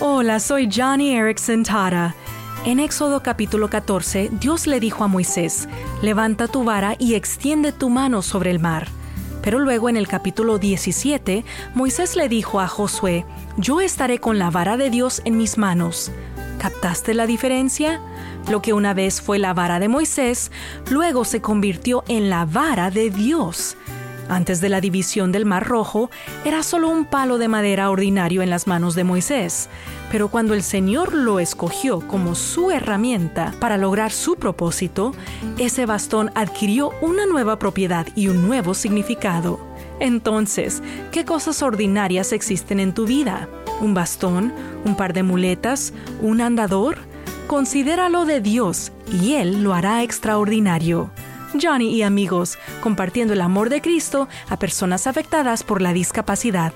Hola, soy Johnny Erickson Tara. En Éxodo capítulo 14, Dios le dijo a Moisés, levanta tu vara y extiende tu mano sobre el mar. Pero luego en el capítulo 17, Moisés le dijo a Josué, yo estaré con la vara de Dios en mis manos. ¿Captaste la diferencia? Lo que una vez fue la vara de Moisés, luego se convirtió en la vara de Dios. Antes de la división del Mar Rojo, era solo un palo de madera ordinario en las manos de Moisés, pero cuando el Señor lo escogió como su herramienta para lograr su propósito, ese bastón adquirió una nueva propiedad y un nuevo significado. Entonces, ¿qué cosas ordinarias existen en tu vida? ¿Un bastón? ¿Un par de muletas? ¿Un andador? Considéralo de Dios y Él lo hará extraordinario. Johnny y amigos, compartiendo el amor de Cristo a personas afectadas por la discapacidad.